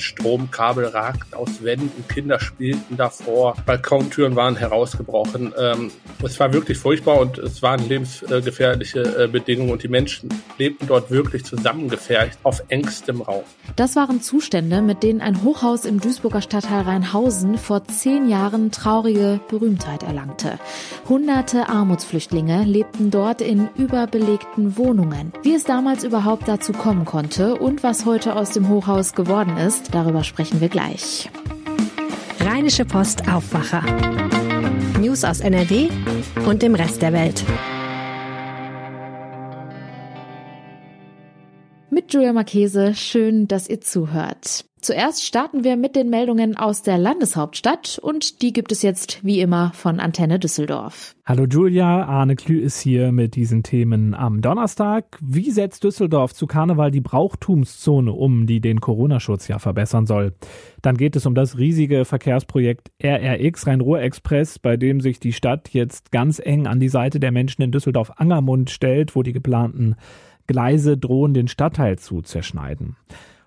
Stromkabel ragten aus Wänden, Kinder spielten davor, Balkontüren waren herausgebrochen. Ähm, es war wirklich furchtbar und es waren lebensgefährliche äh, Bedingungen und die Menschen lebten dort wirklich zusammengefärcht auf engstem Raum. Das waren Zustände, mit denen ein Hochhaus im Duisburger Stadtteil Rheinhausen vor zehn Jahren traurige Berühmtheit erlangte. Hunderte Armutsflüchtlinge lebten dort in überbelegten Wohnungen. Wie es damals überhaupt dazu kommen konnte und was heute aus dem Hochhaus geworden ist, darüber sprechen wir gleich. Rheinische Post Aufwacher. News aus NRW und dem Rest der Welt. Mit Julia Marchese, schön, dass ihr zuhört. Zuerst starten wir mit den Meldungen aus der Landeshauptstadt und die gibt es jetzt wie immer von Antenne Düsseldorf. Hallo Julia, Arne Klü ist hier mit diesen Themen am Donnerstag. Wie setzt Düsseldorf zu Karneval die Brauchtumszone um, die den Corona-Schutz ja verbessern soll? Dann geht es um das riesige Verkehrsprojekt RRX Rhein-Ruhr-Express, bei dem sich die Stadt jetzt ganz eng an die Seite der Menschen in Düsseldorf-Angermund stellt, wo die geplanten Gleise drohen, den Stadtteil zu zerschneiden.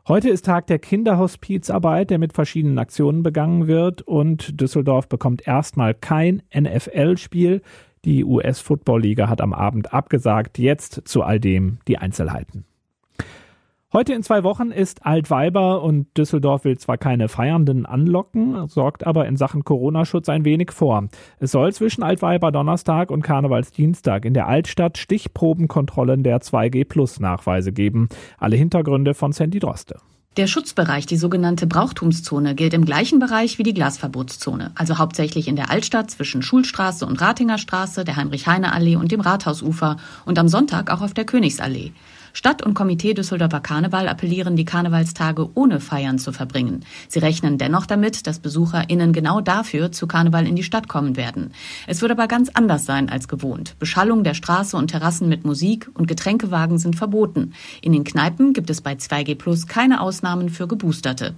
Heute ist Tag der Kinderhospizarbeit, der mit verschiedenen Aktionen begangen wird und Düsseldorf bekommt erstmal kein NFL-Spiel. Die US-Football-Liga hat am Abend abgesagt. Jetzt zu all dem die Einzelheiten. Heute in zwei Wochen ist Altweiber und Düsseldorf will zwar keine Feiernden anlocken, sorgt aber in Sachen Corona-Schutz ein wenig vor. Es soll zwischen Altweiber Donnerstag und Karnevalsdienstag in der Altstadt Stichprobenkontrollen der 2G-Plus-Nachweise geben. Alle Hintergründe von Sandy Droste. Der Schutzbereich, die sogenannte Brauchtumszone, gilt im gleichen Bereich wie die Glasverbotszone, also hauptsächlich in der Altstadt zwischen Schulstraße und Ratingerstraße, der Heinrich-Heine-Allee und dem Rathausufer und am Sonntag auch auf der Königsallee. Stadt und Komitee Düsseldorfer Karneval appellieren, die Karnevalstage ohne Feiern zu verbringen. Sie rechnen dennoch damit, dass BesucherInnen genau dafür zu Karneval in die Stadt kommen werden. Es wird aber ganz anders sein als gewohnt. Beschallung der Straße und Terrassen mit Musik und Getränkewagen sind verboten. In den Kneipen gibt es bei 2G Plus keine Ausnahmen für Geboosterte.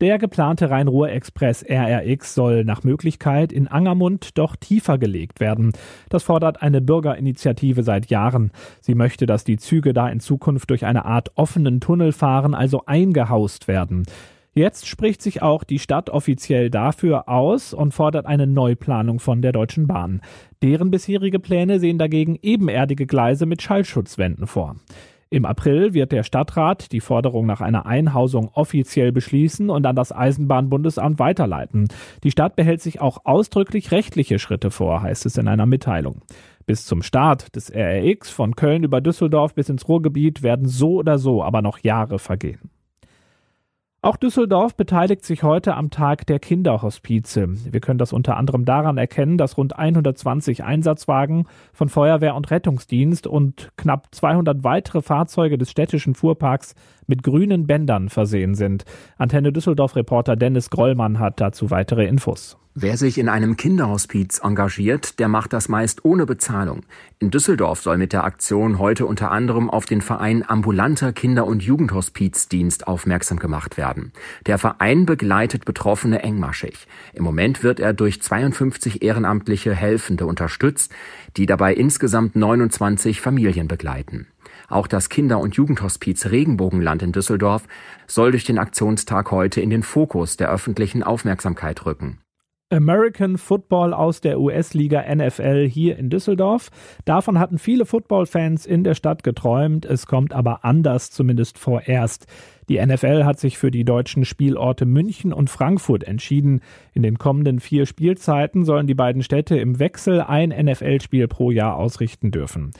Der geplante Rhein-Ruhr-Express RRX soll nach Möglichkeit in Angermund doch tiefer gelegt werden. Das fordert eine Bürgerinitiative seit Jahren. Sie möchte, dass die Züge da in Zukunft durch eine Art offenen Tunnel fahren, also eingehaust werden. Jetzt spricht sich auch die Stadt offiziell dafür aus und fordert eine Neuplanung von der Deutschen Bahn. Deren bisherige Pläne sehen dagegen ebenerdige Gleise mit Schallschutzwänden vor. Im April wird der Stadtrat die Forderung nach einer Einhausung offiziell beschließen und an das Eisenbahnbundesamt weiterleiten. Die Stadt behält sich auch ausdrücklich rechtliche Schritte vor, heißt es in einer Mitteilung. Bis zum Start des RRX von Köln über Düsseldorf bis ins Ruhrgebiet werden so oder so aber noch Jahre vergehen. Auch Düsseldorf beteiligt sich heute am Tag der Kinderhospize. Wir können das unter anderem daran erkennen, dass rund 120 Einsatzwagen von Feuerwehr und Rettungsdienst und knapp 200 weitere Fahrzeuge des städtischen Fuhrparks mit grünen Bändern versehen sind. Antenne Düsseldorf-Reporter Dennis Grollmann hat dazu weitere Infos. Wer sich in einem Kinderhospiz engagiert, der macht das meist ohne Bezahlung. In Düsseldorf soll mit der Aktion heute unter anderem auf den Verein Ambulanter Kinder- und Jugendhospizdienst aufmerksam gemacht werden. Der Verein begleitet Betroffene engmaschig. Im Moment wird er durch 52 ehrenamtliche Helfende unterstützt, die dabei insgesamt 29 Familien begleiten. Auch das Kinder- und Jugendhospiz Regenbogenland in Düsseldorf soll durch den Aktionstag heute in den Fokus der öffentlichen Aufmerksamkeit rücken. American Football aus der US-Liga NFL hier in Düsseldorf. Davon hatten viele Football-Fans in der Stadt geträumt. Es kommt aber anders, zumindest vorerst. Die NFL hat sich für die deutschen Spielorte München und Frankfurt entschieden. In den kommenden vier Spielzeiten sollen die beiden Städte im Wechsel ein NFL-Spiel pro Jahr ausrichten dürfen.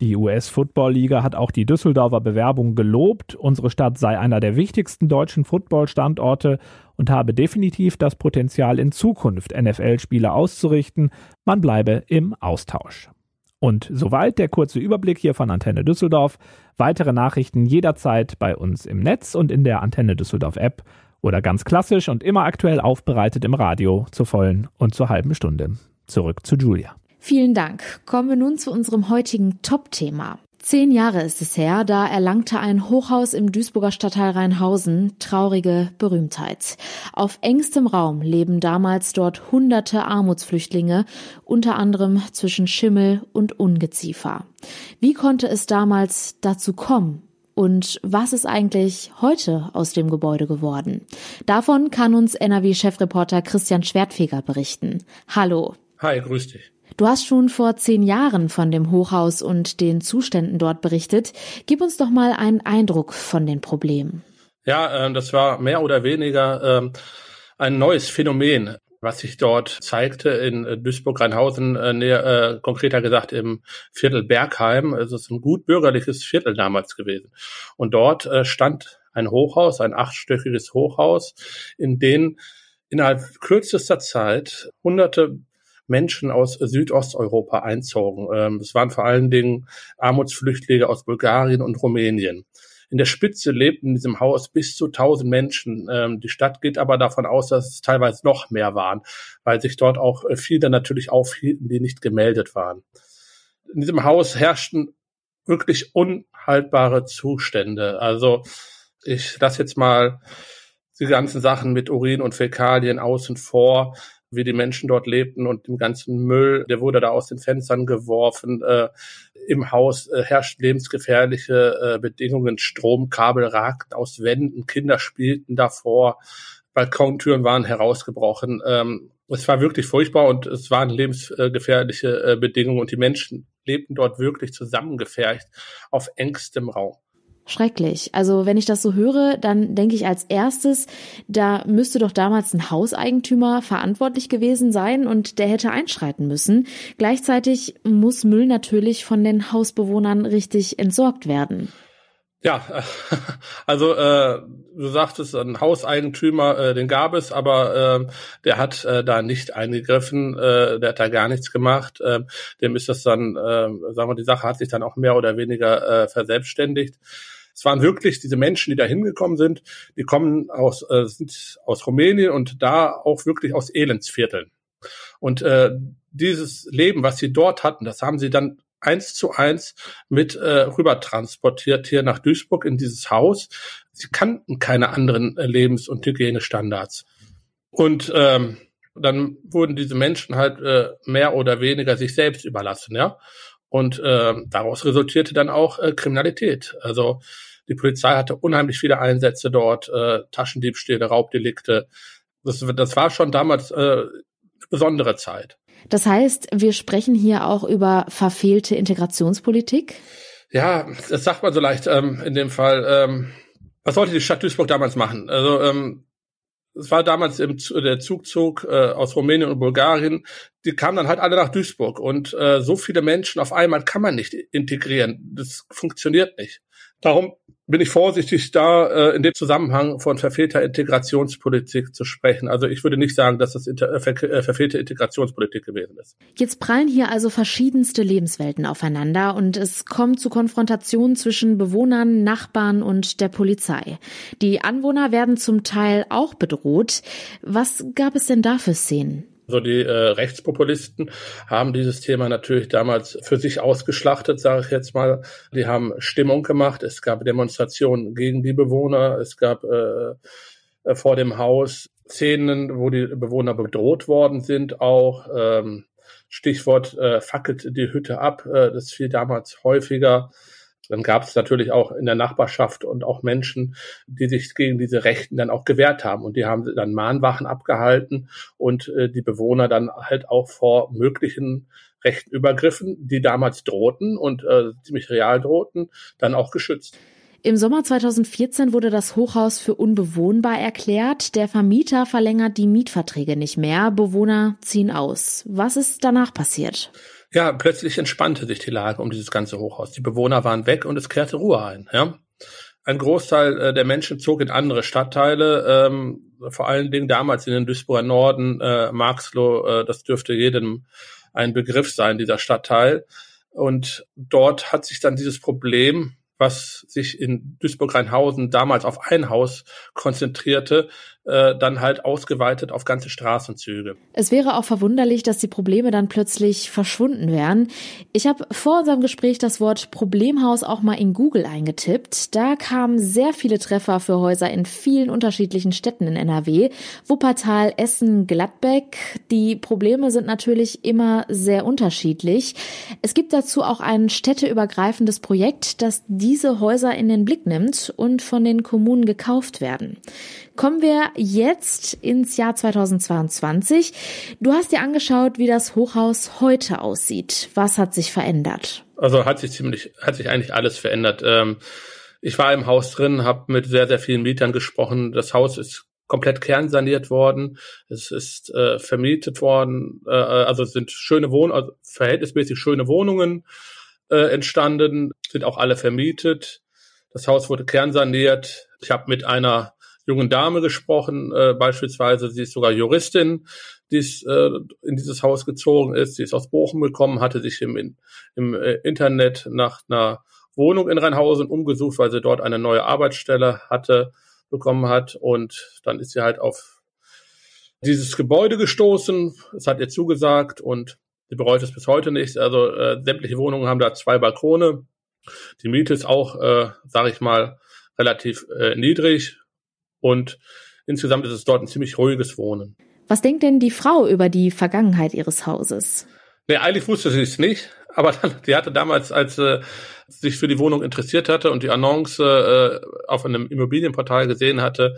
Die US-Football-Liga hat auch die Düsseldorfer Bewerbung gelobt. Unsere Stadt sei einer der wichtigsten deutschen Football-Standorte und habe definitiv das Potenzial, in Zukunft NFL-Spiele auszurichten. Man bleibe im Austausch. Und soweit der kurze Überblick hier von Antenne Düsseldorf. Weitere Nachrichten jederzeit bei uns im Netz und in der Antenne Düsseldorf App oder ganz klassisch und immer aktuell aufbereitet im Radio zur vollen und zur halben Stunde. Zurück zu Julia. Vielen Dank. Kommen wir nun zu unserem heutigen Top-Thema. Zehn Jahre ist es her, da erlangte ein Hochhaus im Duisburger Stadtteil Rheinhausen traurige Berühmtheit. Auf engstem Raum leben damals dort hunderte Armutsflüchtlinge, unter anderem zwischen Schimmel und Ungeziefer. Wie konnte es damals dazu kommen? Und was ist eigentlich heute aus dem Gebäude geworden? Davon kann uns NRW-Chefreporter Christian Schwertfeger berichten. Hallo. Hi, grüß dich. Du hast schon vor zehn Jahren von dem Hochhaus und den Zuständen dort berichtet. Gib uns doch mal einen Eindruck von den Problemen. Ja, äh, das war mehr oder weniger äh, ein neues Phänomen was sich dort zeigte in äh, Duisburg-Rheinhausen, äh, näher, äh, konkreter gesagt im Viertel Bergheim. Es ist ein gut bürgerliches Viertel damals gewesen. Und dort stand ein Hochhaus, ein achtstöckiges Hochhaus, in dem innerhalb kürzester Zeit hunderte Menschen aus Südosteuropa einzogen. Ähm, es waren vor allen Dingen Armutsflüchtlinge aus Bulgarien und Rumänien. In der Spitze lebten in diesem Haus bis zu 1000 Menschen. Ähm, die Stadt geht aber davon aus, dass es teilweise noch mehr waren, weil sich dort auch äh, viele natürlich aufhielten, die nicht gemeldet waren. In diesem Haus herrschten wirklich unhaltbare Zustände. Also ich lasse jetzt mal die ganzen Sachen mit Urin und Fäkalien außen vor wie die Menschen dort lebten und dem ganzen Müll, der wurde da aus den Fenstern geworfen. Äh, Im Haus äh, herrschten lebensgefährliche äh, Bedingungen. Stromkabel ragten aus Wänden, Kinder spielten davor, Balkontüren waren herausgebrochen. Ähm, es war wirklich furchtbar und es waren lebensgefährliche äh, Bedingungen und die Menschen lebten dort wirklich zusammengefercht auf engstem Raum. Schrecklich. Also wenn ich das so höre, dann denke ich als erstes, da müsste doch damals ein Hauseigentümer verantwortlich gewesen sein und der hätte einschreiten müssen. Gleichzeitig muss Müll natürlich von den Hausbewohnern richtig entsorgt werden. Ja, also äh, du sagtest, ein Hauseigentümer, äh, den gab es, aber äh, der hat äh, da nicht eingegriffen, äh, der hat da gar nichts gemacht. Äh, dem ist das dann, äh, sagen wir, die Sache hat sich dann auch mehr oder weniger äh, verselbstständigt. Es waren wirklich diese Menschen, die da hingekommen sind, die kommen aus, äh, sind aus Rumänien und da auch wirklich aus Elendsvierteln. Und äh, dieses Leben, was sie dort hatten, das haben sie dann eins zu eins mit äh, rüber transportiert hier nach Duisburg in dieses Haus. Sie kannten keine anderen äh, Lebens- und Hygienestandards. Und ähm, dann wurden diese Menschen halt äh, mehr oder weniger sich selbst überlassen, ja. Und äh, daraus resultierte dann auch äh, Kriminalität. Also die Polizei hatte unheimlich viele Einsätze dort, äh, Taschendiebstähle, Raubdelikte. Das, das war schon damals äh, eine besondere Zeit. Das heißt, wir sprechen hier auch über verfehlte Integrationspolitik? Ja, das sagt man so leicht ähm, in dem Fall. Ähm, was sollte die Stadt Duisburg damals machen? Also ähm, es war damals im, der Zugzug äh, aus Rumänien und Bulgarien, die kamen dann halt alle nach Duisburg und äh, so viele Menschen auf einmal kann man nicht integrieren. Das funktioniert nicht. Darum bin ich vorsichtig, da äh, in dem Zusammenhang von verfehlter Integrationspolitik zu sprechen. Also ich würde nicht sagen, dass das inter, äh, ver äh, verfehlte Integrationspolitik gewesen ist. Jetzt prallen hier also verschiedenste Lebenswelten aufeinander und es kommt zu Konfrontationen zwischen Bewohnern, Nachbarn und der Polizei. Die Anwohner werden zum Teil auch bedroht. Was gab es denn da für Szenen? So die äh, Rechtspopulisten haben dieses Thema natürlich damals für sich ausgeschlachtet, sage ich jetzt mal. Die haben Stimmung gemacht. Es gab Demonstrationen gegen die Bewohner. Es gab äh, äh, vor dem Haus Szenen, wo die Bewohner bedroht worden sind. Auch ähm, Stichwort äh, fackelt die Hütte ab. Äh, das fiel damals häufiger. Dann gab es natürlich auch in der Nachbarschaft und auch Menschen, die sich gegen diese Rechten dann auch gewehrt haben. Und die haben dann Mahnwachen abgehalten und äh, die Bewohner dann halt auch vor möglichen rechten Übergriffen, die damals drohten und äh, ziemlich real drohten, dann auch geschützt. Im Sommer 2014 wurde das Hochhaus für unbewohnbar erklärt. Der Vermieter verlängert die Mietverträge nicht mehr. Bewohner ziehen aus. Was ist danach passiert? Ja, plötzlich entspannte sich die Lage um dieses ganze Hochhaus. Die Bewohner waren weg und es kehrte Ruhe ein. Ja? Ein Großteil äh, der Menschen zog in andere Stadtteile, ähm, vor allen Dingen damals in den Duisburger Norden, äh, Marxloh, äh, das dürfte jedem ein Begriff sein, dieser Stadtteil. Und dort hat sich dann dieses Problem, was sich in Duisburg-Rheinhausen damals auf ein Haus konzentrierte, äh, dann halt ausgeweitet auf ganze Straßenzüge. Es wäre auch verwunderlich, dass die Probleme dann plötzlich verschwunden wären. Ich habe vor unserem Gespräch das Wort Problemhaus auch mal in Google eingetippt. Da kamen sehr viele Treffer für Häuser in vielen unterschiedlichen Städten in NRW. Wuppertal, Essen, Gladbeck. Die Probleme sind natürlich immer sehr unterschiedlich. Es gibt dazu auch ein städteübergreifendes Projekt, das diese Häuser in den Blick nimmt und von den Kommunen gekauft werden. Kommen wir jetzt ins Jahr 2022. Du hast dir angeschaut, wie das Hochhaus heute aussieht. Was hat sich verändert? Also hat sich ziemlich, hat sich eigentlich alles verändert. Ähm, ich war im Haus drin, habe mit sehr, sehr vielen Mietern gesprochen. Das Haus ist komplett kernsaniert worden. Es ist äh, vermietet worden. Äh, also es sind schöne Wohnungen, also verhältnismäßig schöne Wohnungen äh, entstanden, sind auch alle vermietet. Das Haus wurde kernsaniert. Ich habe mit einer jungen Dame gesprochen, äh, beispielsweise, sie ist sogar Juristin, die ist, äh, in dieses Haus gezogen ist, sie ist aus Bochum gekommen, hatte sich im, im äh, Internet nach einer Wohnung in Rheinhausen umgesucht, weil sie dort eine neue Arbeitsstelle hatte, bekommen hat und dann ist sie halt auf dieses Gebäude gestoßen, es hat ihr zugesagt und sie bereut es bis heute nicht. Also äh, sämtliche Wohnungen haben da zwei Balkone. Die Miete ist auch, äh, sage ich mal, relativ äh, niedrig. Und insgesamt ist es dort ein ziemlich ruhiges Wohnen. Was denkt denn die Frau über die Vergangenheit ihres Hauses? Nee, eigentlich wusste sie es nicht, aber dann, die hatte damals, als sie sich für die Wohnung interessiert hatte und die Annonce äh, auf einem Immobilienportal gesehen hatte,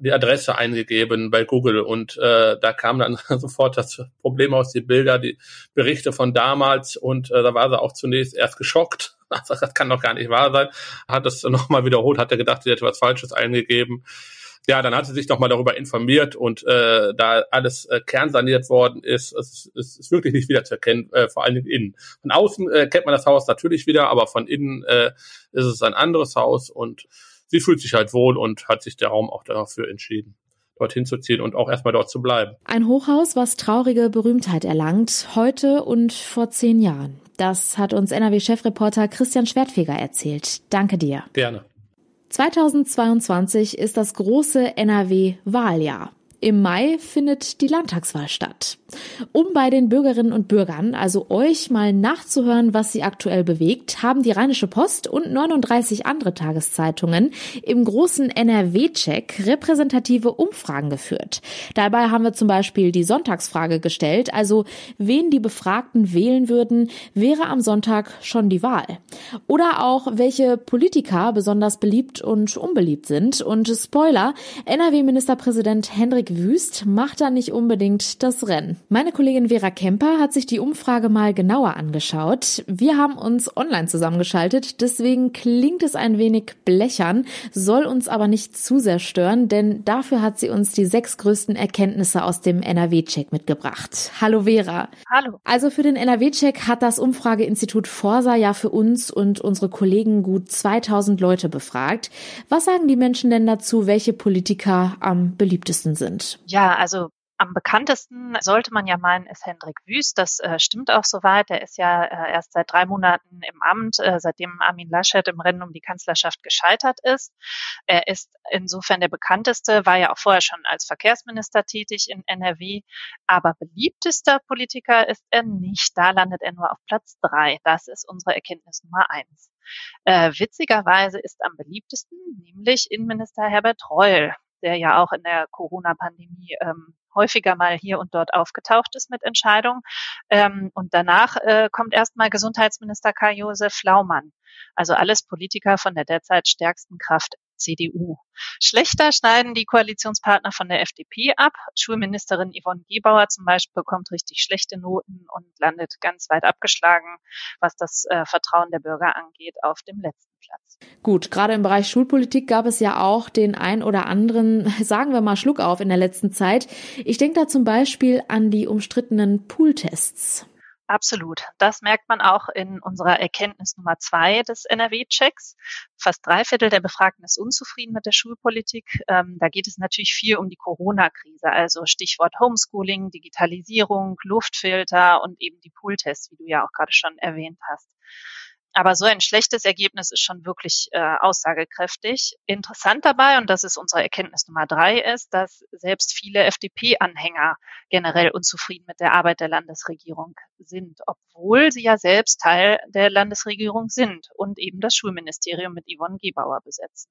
die Adresse eingegeben bei Google und äh, da kam dann sofort das Problem aus, die Bilder, die Berichte von damals und äh, da war sie auch zunächst erst geschockt. Das kann doch gar nicht wahr sein. Hat es nochmal wiederholt, hat er gedacht, sie hätte was Falsches eingegeben. Ja, dann hat sie sich nochmal darüber informiert und äh, da alles äh, kernsaniert worden ist, es, es ist wirklich nicht wieder zu erkennen, äh, vor allen Dingen innen. Von außen äh, kennt man das Haus natürlich wieder, aber von innen äh, ist es ein anderes Haus und sie fühlt sich halt wohl und hat sich der Raum auch dafür entschieden dorthin zu ziehen und auch erstmal dort zu bleiben. Ein Hochhaus, was traurige Berühmtheit erlangt, heute und vor zehn Jahren. Das hat uns NRW-Chefreporter Christian Schwertfeger erzählt. Danke dir. Gerne. 2022 ist das große NRW-Wahljahr. Im Mai findet die Landtagswahl statt. Um bei den Bürgerinnen und Bürgern, also euch mal nachzuhören, was sie aktuell bewegt, haben die Rheinische Post und 39 andere Tageszeitungen im großen NRW-Check repräsentative Umfragen geführt. Dabei haben wir zum Beispiel die Sonntagsfrage gestellt, also wen die Befragten wählen würden, wäre am Sonntag schon die Wahl. Oder auch, welche Politiker besonders beliebt und unbeliebt sind. Und Spoiler, NRW-Ministerpräsident Hendrik Wüst macht da nicht unbedingt das Rennen. Meine Kollegin Vera Kemper hat sich die Umfrage mal genauer angeschaut. Wir haben uns online zusammengeschaltet, deswegen klingt es ein wenig blechern, soll uns aber nicht zu sehr stören, denn dafür hat sie uns die sechs größten Erkenntnisse aus dem NRW-Check mitgebracht. Hallo Vera. Hallo. Also für den NRW-Check hat das Umfrageinstitut Forsa ja für uns und unsere Kollegen gut 2000 Leute befragt. Was sagen die Menschen denn dazu, welche Politiker am beliebtesten sind? Ja, also am bekanntesten sollte man ja meinen, ist Hendrik Wüst. Das äh, stimmt auch soweit. Er ist ja äh, erst seit drei Monaten im Amt, äh, seitdem Armin Laschet im Rennen um die Kanzlerschaft gescheitert ist. Er ist insofern der bekannteste, war ja auch vorher schon als Verkehrsminister tätig in NRW. Aber beliebtester Politiker ist er nicht. Da landet er nur auf Platz drei. Das ist unsere Erkenntnis Nummer eins. Äh, witzigerweise ist am beliebtesten nämlich Innenminister Herbert Reul der ja auch in der Corona-Pandemie ähm, häufiger mal hier und dort aufgetaucht ist mit Entscheidungen. Ähm, und danach äh, kommt erstmal Gesundheitsminister Karl-Josef Laumann. Also alles Politiker von der derzeit stärksten Kraft CDU. Schlechter schneiden die Koalitionspartner von der FDP ab. Schulministerin Yvonne Gebauer zum Beispiel bekommt richtig schlechte Noten und landet ganz weit abgeschlagen, was das äh, Vertrauen der Bürger angeht, auf dem letzten Platz. Gut, gerade im Bereich Schulpolitik gab es ja auch den ein oder anderen, sagen wir mal, Schluck auf in der letzten Zeit. Ich denke da zum Beispiel an die umstrittenen Pooltests. Absolut. Das merkt man auch in unserer Erkenntnis Nummer zwei des NRW-Checks. Fast drei Viertel der Befragten ist unzufrieden mit der Schulpolitik. Ähm, da geht es natürlich viel um die Corona-Krise, also Stichwort Homeschooling, Digitalisierung, Luftfilter und eben die Pooltests, wie du ja auch gerade schon erwähnt hast. Aber so ein schlechtes Ergebnis ist schon wirklich äh, aussagekräftig. Interessant dabei, und das ist unsere Erkenntnis Nummer drei, ist, dass selbst viele FDP-Anhänger generell unzufrieden mit der Arbeit der Landesregierung sind, obwohl sie ja selbst Teil der Landesregierung sind und eben das Schulministerium mit Yvonne Gebauer besetzen.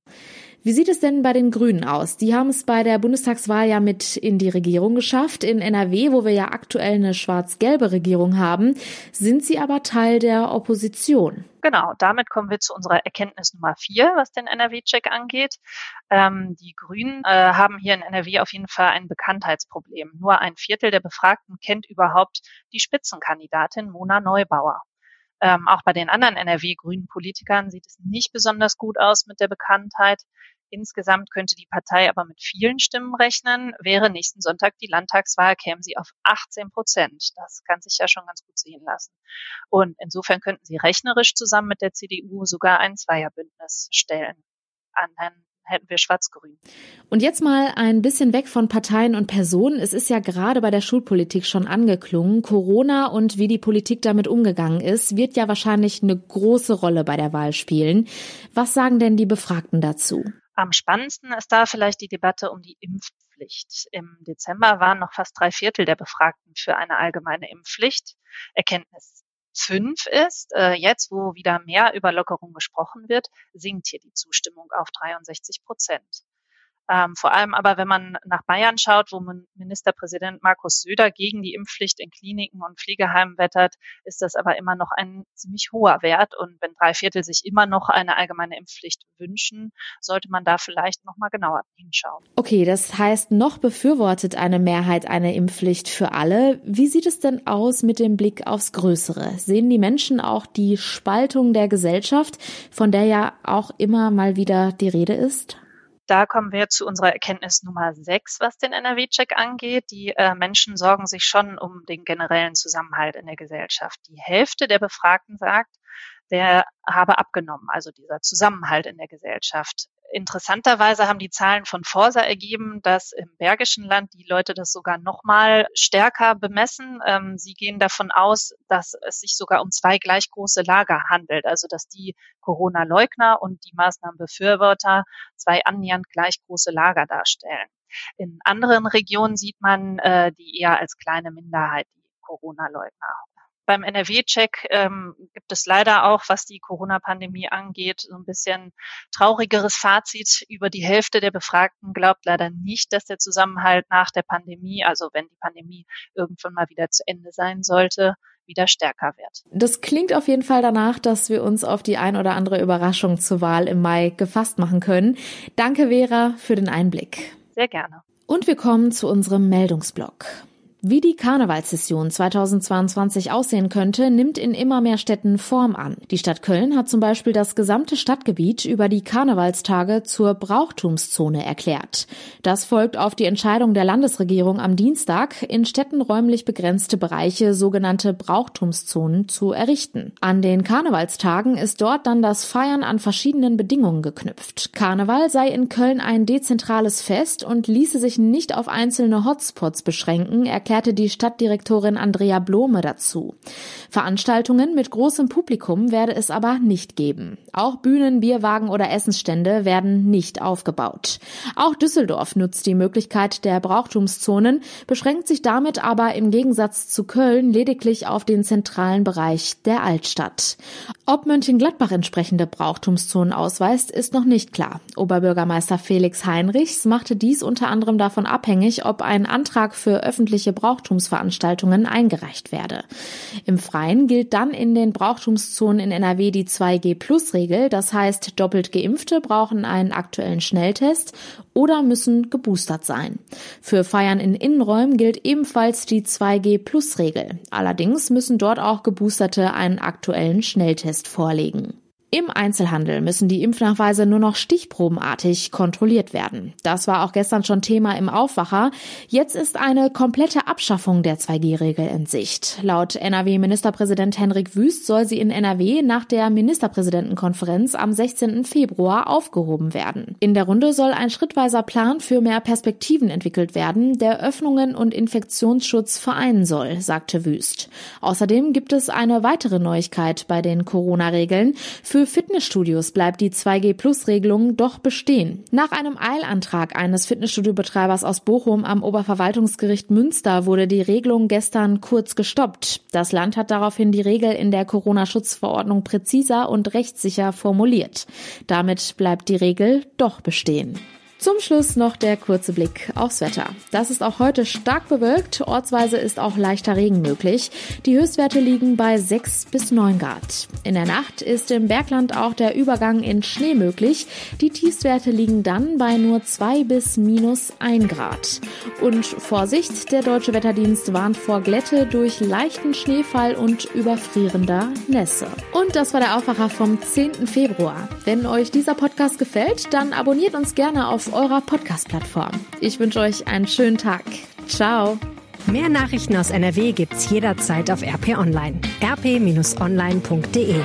Wie sieht es denn bei den Grünen aus? Die haben es bei der Bundestagswahl ja mit in die Regierung geschafft. In NRW, wo wir ja aktuell eine schwarz-gelbe Regierung haben, sind sie aber Teil der Opposition. Genau, damit kommen wir zu unserer Erkenntnis Nummer vier, was den NRW-Check angeht. Ähm, die Grünen äh, haben hier in NRW auf jeden Fall ein Bekanntheitsproblem. Nur ein Viertel der Befragten kennt überhaupt die Spitzenkandidatin Mona Neubauer. Ähm, auch bei den anderen NRW-grünen Politikern sieht es nicht besonders gut aus mit der Bekanntheit. Insgesamt könnte die Partei aber mit vielen Stimmen rechnen. Wäre nächsten Sonntag die Landtagswahl, kämen sie auf 18 Prozent. Das kann sich ja schon ganz gut sehen lassen. Und insofern könnten sie rechnerisch zusammen mit der CDU sogar ein Zweierbündnis stellen. An Herrn hätten wir schwarz-grün. Und jetzt mal ein bisschen weg von Parteien und Personen. Es ist ja gerade bei der Schulpolitik schon angeklungen. Corona und wie die Politik damit umgegangen ist, wird ja wahrscheinlich eine große Rolle bei der Wahl spielen. Was sagen denn die Befragten dazu? Am spannendsten ist da vielleicht die Debatte um die Impfpflicht. Im Dezember waren noch fast drei Viertel der Befragten für eine allgemeine Impfpflicht. Erkenntnis fünf ist, äh, jetzt wo wieder mehr über Lockerung gesprochen wird, sinkt hier die Zustimmung auf 63 Prozent. Ähm, vor allem aber, wenn man nach Bayern schaut, wo Ministerpräsident Markus Söder gegen die Impfpflicht in Kliniken und Pflegeheimen wettert, ist das aber immer noch ein ziemlich hoher Wert. Und wenn drei Viertel sich immer noch eine allgemeine Impfpflicht wünschen, sollte man da vielleicht noch mal genauer hinschauen. Okay, das heißt, noch befürwortet eine Mehrheit eine Impfpflicht für alle. Wie sieht es denn aus mit dem Blick aufs Größere? Sehen die Menschen auch die Spaltung der Gesellschaft, von der ja auch immer mal wieder die Rede ist? Da kommen wir zu unserer Erkenntnis Nummer sechs, was den NRW-Check angeht. Die äh, Menschen sorgen sich schon um den generellen Zusammenhalt in der Gesellschaft. Die Hälfte der Befragten sagt, der habe abgenommen, also dieser Zusammenhalt in der Gesellschaft. Interessanterweise haben die Zahlen von Forsa ergeben, dass im Bergischen Land die Leute das sogar noch mal stärker bemessen. Ähm, sie gehen davon aus, dass es sich sogar um zwei gleich große Lager handelt, also dass die Corona-Leugner und die Maßnahmenbefürworter zwei annähernd gleich große Lager darstellen. In anderen Regionen sieht man äh, die eher als kleine Minderheit, die Corona-Leugner beim NRW-Check ähm, gibt es leider auch, was die Corona-Pandemie angeht, so ein bisschen traurigeres Fazit. Über die Hälfte der Befragten glaubt leider nicht, dass der Zusammenhalt nach der Pandemie, also wenn die Pandemie irgendwann mal wieder zu Ende sein sollte, wieder stärker wird. Das klingt auf jeden Fall danach, dass wir uns auf die ein oder andere Überraschung zur Wahl im Mai gefasst machen können. Danke, Vera, für den Einblick. Sehr gerne. Und wir kommen zu unserem Meldungsblock. Wie die Karnevalssession 2022 aussehen könnte, nimmt in immer mehr Städten Form an. Die Stadt Köln hat zum Beispiel das gesamte Stadtgebiet über die Karnevalstage zur Brauchtumszone erklärt. Das folgt auf die Entscheidung der Landesregierung am Dienstag, in Städten räumlich begrenzte Bereiche, sogenannte Brauchtumszonen, zu errichten. An den Karnevalstagen ist dort dann das Feiern an verschiedenen Bedingungen geknüpft. Karneval sei in Köln ein dezentrales Fest und ließe sich nicht auf einzelne Hotspots beschränken, erklärte die Stadtdirektorin Andrea Blome dazu. Veranstaltungen mit großem Publikum werde es aber nicht geben. Auch Bühnen, Bierwagen oder Essensstände werden nicht aufgebaut. Auch Düsseldorf nutzt die Möglichkeit der Brauchtumszonen, beschränkt sich damit aber im Gegensatz zu Köln lediglich auf den zentralen Bereich der Altstadt. Ob Mönchengladbach entsprechende Brauchtumszonen ausweist, ist noch nicht klar. Oberbürgermeister Felix Heinrichs machte dies unter anderem davon abhängig, ob ein Antrag für öffentliche Brauchtumsveranstaltungen eingereicht werde. Im Freien gilt dann in den Brauchtumszonen in NRW die 2G-Plus-Regel. Das heißt, doppelt Geimpfte brauchen einen aktuellen Schnelltest oder müssen geboostert sein. Für Feiern in Innenräumen gilt ebenfalls die 2G-Plus-Regel. Allerdings müssen dort auch Geboosterte einen aktuellen Schnelltest vorlegen. Im Einzelhandel müssen die Impfnachweise nur noch stichprobenartig kontrolliert werden. Das war auch gestern schon Thema im Aufwacher. Jetzt ist eine komplette Abschaffung der 2G-Regel in Sicht. Laut NRW-Ministerpräsident Henrik Wüst soll sie in NRW nach der Ministerpräsidentenkonferenz am 16. Februar aufgehoben werden. In der Runde soll ein schrittweiser Plan für mehr Perspektiven entwickelt werden, der Öffnungen und Infektionsschutz vereinen soll, sagte Wüst. Außerdem gibt es eine weitere Neuigkeit bei den Corona-Regeln. Für für Fitnessstudios bleibt die 2G-Plus-Regelung doch bestehen. Nach einem Eilantrag eines Fitnessstudiobetreibers aus Bochum am Oberverwaltungsgericht Münster wurde die Regelung gestern kurz gestoppt. Das Land hat daraufhin die Regel in der Corona-Schutzverordnung präziser und rechtssicher formuliert. Damit bleibt die Regel doch bestehen. Zum Schluss noch der kurze Blick aufs Wetter. Das ist auch heute stark bewölkt. Ortsweise ist auch leichter Regen möglich. Die Höchstwerte liegen bei 6 bis 9 Grad. In der Nacht ist im Bergland auch der Übergang in Schnee möglich. Die Tiefstwerte liegen dann bei nur 2 bis minus 1 Grad. Und Vorsicht, der Deutsche Wetterdienst warnt vor Glätte durch leichten Schneefall und überfrierender Nässe. Und das war der Aufwacher vom 10. Februar. Wenn euch dieser Podcast gefällt, dann abonniert uns gerne eurer Podcast-Plattform. Ich wünsche euch einen schönen Tag. Ciao. Mehr Nachrichten aus NRW gibt's jederzeit auf RP Online. rp-online.de